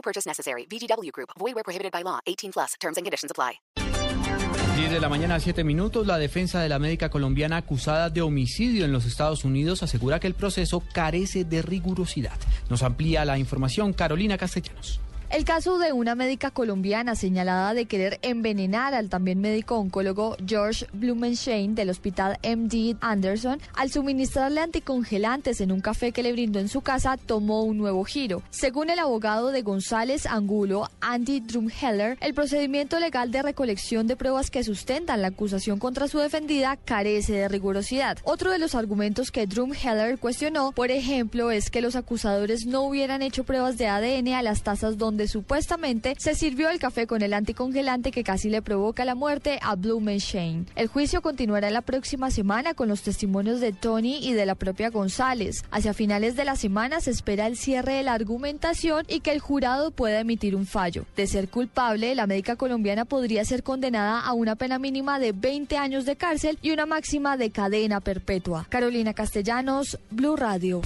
No purchase necessary. VGW Group. Void where prohibited by law. 18 plus. Terms and conditions apply. 10 de la mañana, 7 minutos. La defensa de la médica colombiana acusada de homicidio en los Estados Unidos asegura que el proceso carece de rigurosidad. Nos amplía la información Carolina Castellanos. El caso de una médica colombiana señalada de querer envenenar al también médico oncólogo George Blumenschein del hospital MD Anderson al suministrarle anticongelantes en un café que le brindó en su casa tomó un nuevo giro. Según el abogado de González Angulo, Andy Drumheller, el procedimiento legal de recolección de pruebas que sustentan la acusación contra su defendida carece de rigurosidad. Otro de los argumentos que Drumheller cuestionó, por ejemplo, es que los acusadores no hubieran hecho pruebas de ADN a las tazas supuestamente se sirvió el café con el anticongelante que casi le provoca la muerte a Blumenschein. El juicio continuará la próxima semana con los testimonios de Tony y de la propia González. Hacia finales de la semana se espera el cierre de la argumentación y que el jurado pueda emitir un fallo. De ser culpable, la médica colombiana podría ser condenada a una pena mínima de 20 años de cárcel y una máxima de cadena perpetua. Carolina Castellanos, Blue Radio.